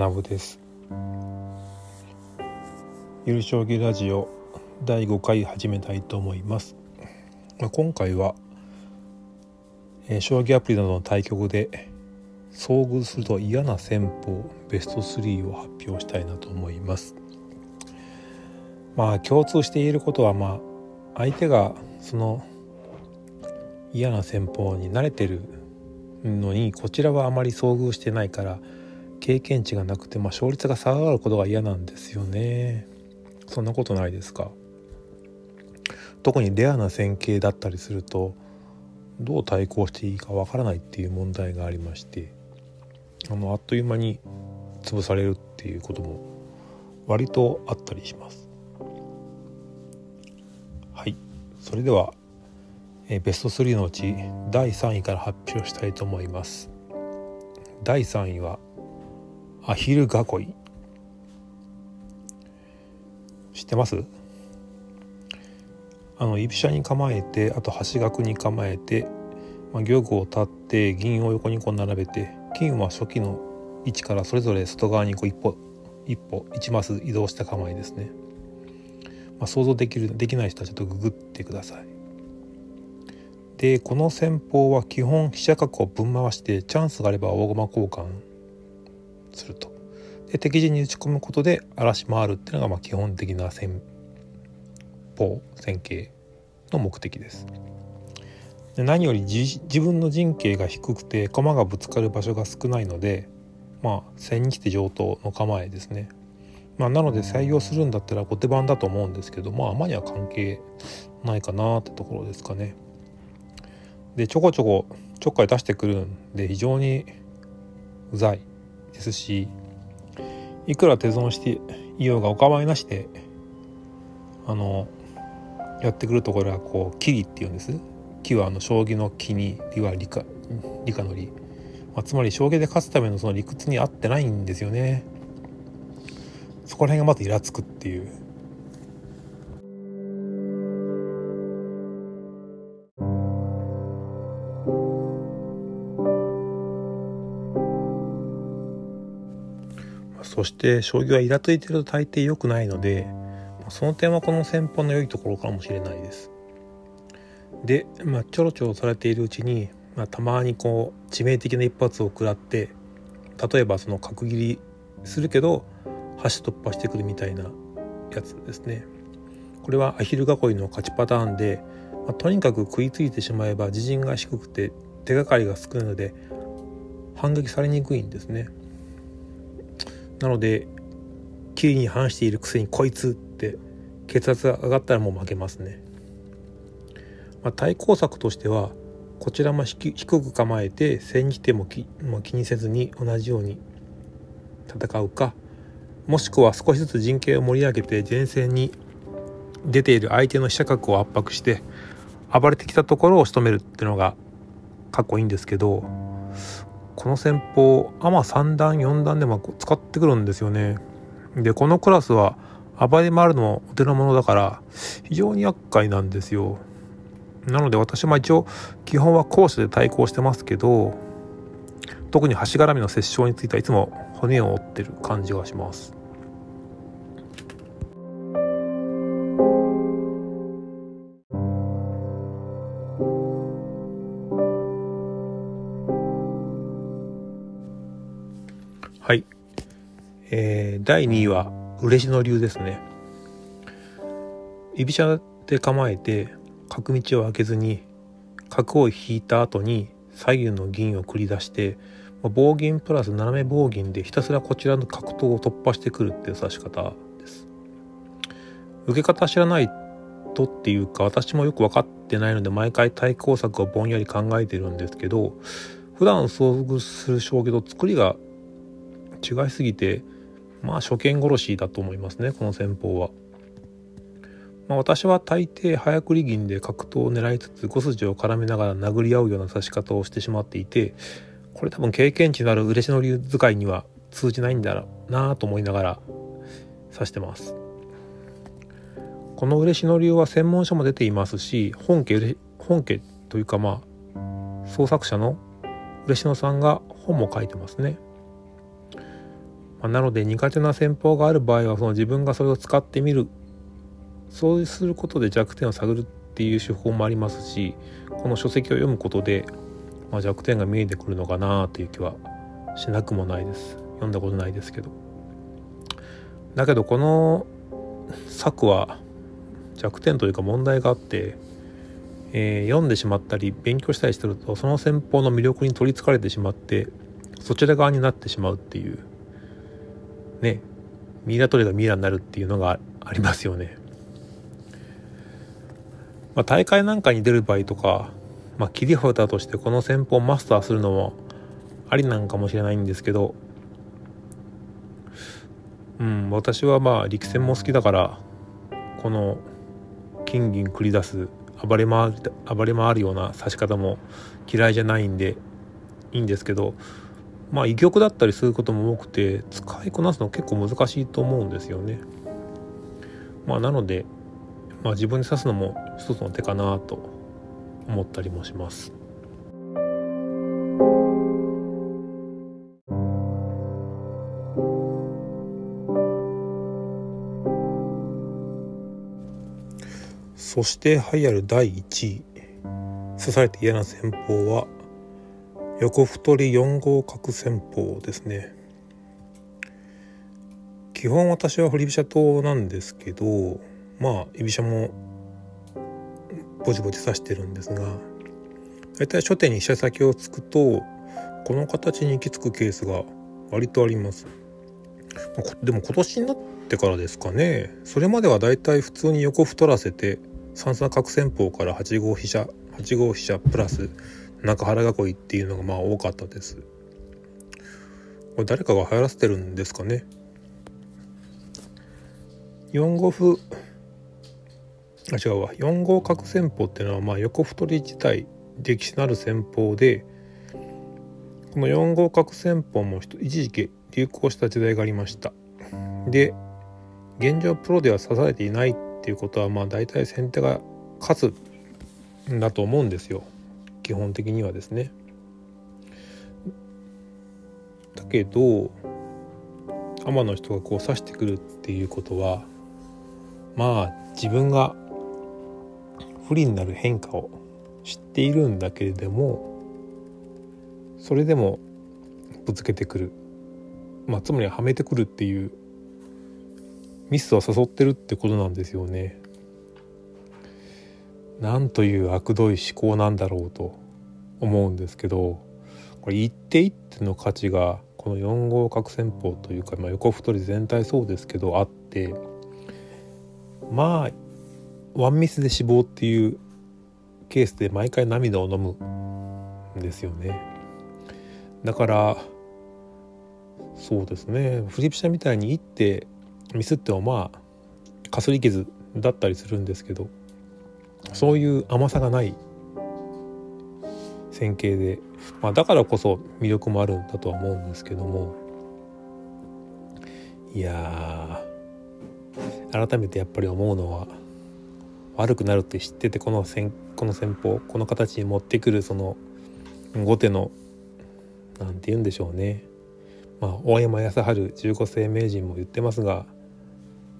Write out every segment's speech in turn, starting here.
学です。ゆる将棋ラジオ第5回始めたいと思います、まあ、今回は、えー、将棋アプリなどの対局で遭遇すると嫌な戦法ベスト3を発表したいなと思います。まあ共通して言えることはまあ相手がその嫌な戦法に慣れてるのにこちらはあまり遭遇してないから経験値がなくて、まあ、勝率が下がることが嫌なんですよね。そんなことないですか？特にレアな線形だったりするとどう対抗していいかわからないっていう問題がありましてあのあっという間に潰されるっていうことも割とあったりします。はい。それではベスト3のうち第3位から発表したいと思います。第3位はアヒル囲い。知ってます？あの居飛車に構えてあと端角に構えて、まあ、玉を立って銀を横にこう並べて金は初期の位置からそれぞれ外側にこう一歩一歩一マス移動した構えですね、まあ、想像できるできない人はちょっとググってください。でこの戦法は基本飛車角をぶん回してチャンスがあれば大駒交換すると。で敵陣に打ち込むことで荒らし回るっていうのがまあ基本的な戦法戦型の目的です。で何より自分の陣形が低くて駒がぶつかる場所が少ないのでまあ千日手上等の構えですね。まあ、なので採用するんだったら後手番だと思うんですけどまああまりは関係ないかなってところですかね。でちょこちょこちょっかい出してくるんで非常にうざいですしいくら手損していようがお構いなしであのやってくるところはこう「キリ」っていうんです。木はあの将棋の木に「理」は理科理科の理、まあ、つまり将棋で勝つためのその理屈に合ってないんですよね。そこら辺がまずイラつくっていう。そして将棋はイラついてると大抵良くないのでその点はこの戦法の良いところかもしれないです。で、まあ、ちょろちょろされているうちに、まあ、たまにこう致命的な一発を食らって例えばその角切りするけど端突破してくるみたいなやつですね。これはアヒル囲いの勝ちパターンで、まあ、とにかく食いついてしまえば自陣が低くて手がかりが少ないので反撃されにくいんですね。なのでキリに反しているくせにこいつって血圧が上がったらもう負けますね、まあ、対抗策としてはこちらも低く構えて千日手も気,、まあ、気にせずに同じように戦うかもしくは少しずつ陣形を盛り上げて前線に出ている相手の飛車角を圧迫して暴れてきたところを仕留めるっていうのがかっこいいんですけどこの戦法アマ3段4段でも使ってくるんですよね。でこのクラスは暴れ回るのもお手の物だから非常に厄介なんですよ。なので私も一応基本はコースで対抗してますけど特に橋絡みの折衝についてはいつも骨を折ってる感じがします。第2位は、嬉野流ですね。居飛車で構えて、角道を開けずに、角を引いた後に左右の銀を繰り出して、棒銀プラス斜め棒銀でひたすらこちらの角頭を突破してくるっていう指し方です。受け方知らないとっていうか私もよく分かってないので毎回対抗策をぼんやり考えてるんですけど普段遭遇する将棋と作りが違いすぎてまあ初見殺しだと思いますねこの戦法は。まあ、私は大抵早繰り銀で角頭を狙いつつ5筋を絡めながら殴り合うような指し方をしてしまっていてこれ多分経験値のある嬉野流使いには通じないんだろうなと思いながら指してます。この嬉野流は専門書も出ていますし本家本家というかまあ創作者の嬉野さんが本も書いてますね。まあ、なので苦手な戦法がある場合はその自分がそれを使ってみる。そうすることで弱点を探るっていう手法もありますしこの書籍を読むことで、まあ、弱点が見えてくるのかなという気はしなくもないです。読んだことないですけど。だけどこの作は弱点というか問題があって、えー、読んでしまったり勉強したりしてるとその戦法の魅力に取りつかれてしまってそちら側になってしまうっていうねミイラ取りがミイラになるっていうのがありますよね。まあ、大会なんかに出る場合とか、まあ、切り札としてこの戦法をマスターするのもありなんかもしれないんですけど、うん、私はまあ陸戦も好きだからこの金銀繰り出す暴れ回暴れ回るような指し方も嫌いじゃないんでいいんですけどまあ異玉だったりすることも多くて使いこなすの結構難しいと思うんですよね。まあなので、まあ、自分で指すのも一つの手かなと思ったりもします。そして栄えある第1位刺されて嫌な戦法は横太り4号角戦法ですね。基本私は振り飛車党なんですけどまあ居飛車もぼちぼち指してるんですが大体初手に飛車先を突くとこの形に行き着くケースが割とあります。でも今年になってからですかね。それまではだいたい普通に横太らせて三角戦法から8号飛車8号飛車プラス中原囲いっていうのがまあ多かったです。これ誰かが流行らせてるんですかね。4五歩。あ違うわ。4五角戦法っていうのはまあ横太り自体歴史のある戦法でこの4五角戦法も一時期流行した時代がありました。で現状プロでは指されていないっていうことはまあ大体先手が勝つんだと思うんですよ。基本的にはですね。だけどアマの人がこう指してくるっていうことはまあ自分が不利になる変化を知っているんだけれどもそれでもぶつけてくる、まあ、つまりはめてくるっていうミスを誘ってるってことなんですよね。なんという悪どい思考なんだろうと思うんですけどこれ一手一手の価値がこの4号角戦法というか、まあ、横太り全体そうですけどあってまあワンミスで死亡っていうケースで毎回涙を飲むんですよね。だからそうですねフリピシャみたいに一手ミスってもまあかすり傷だったりするんですけどそういう甘さがない線形で、まあ、だからこそ魅力もあるんだとは思うんですけども。いや改めてやっぱり思うのは悪くなるって知っててこの戦この戦法この形に持ってくるその後手の何て言うんでしょうね。まあ大山康晴十五世名人も言ってますが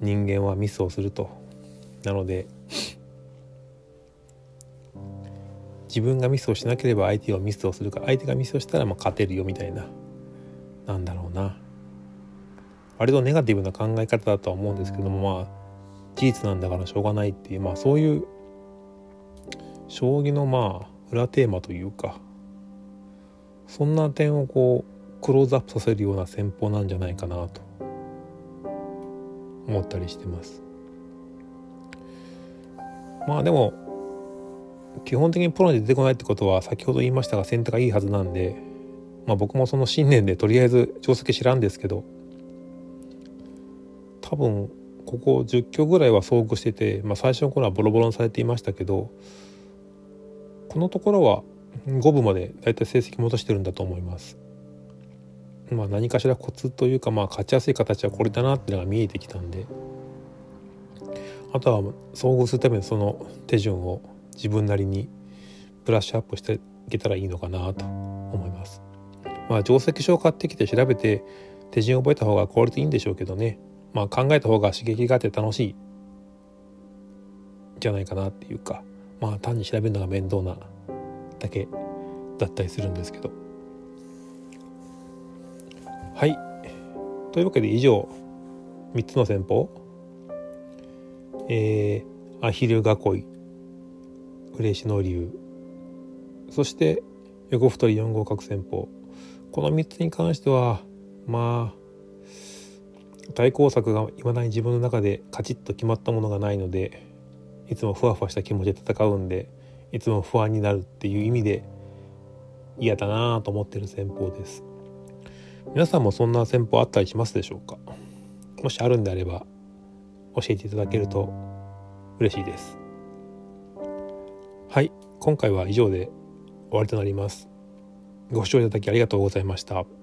人間はミスをすると。なので自分がミスをしなければ相手はミスをするか相手がミスをしたらまあ勝てるよみたいな。なんだろうな。割とネガティブな考え方だとは思うんですけどもまあ事実なんだからしょうがないっていうまあそういう将棋のまあ裏テーマというかそんな点をこうクローズアップさせるような戦法なんじゃないかなと思ったりしてます。まあでも基本的にプロに出てこないってことは先ほど言いましたが先手がいいはずなんでまあ僕もその信念でとりあえず定石知らんですけど多分ここ10局ぐらいは遭遇してて、まあ、最初の頃はボロボロにされていましたけどこのところは5分までだいたい成績戻してるんだと思います。まあ、何かしらコツというか、まあ、勝ちやすい形はこれだなっていうのが見えてきたんであとは遭遇するためのその手順を自分なりにブラッシュアップしていけたらいいのかなと思います。まあ定石書を買ってきて調べて手順を覚えた方が効率いいんでしょうけどね。まあ考えた方が刺激があって楽しい。じゃないかなっていうか。まあ単に調べるのが面倒なだけだったりするんですけど。はい。というわけで以上。3つの戦法。えー、アヒル囲い。嬉野流そして横太り4号角戦法。この3つに関してはまあ対抗策がいまだに自分の中でカチッと決まったものがないのでいつもふわふわした気持ちで戦うんでいつも不安になるっていう意味で嫌だなと思ってる戦法です。皆さんもそんな戦法あったりしますでしょうか？もしあるんであれば教えていただけると嬉しいです。今回は以上で終わりとなりますご視聴いただきありがとうございました。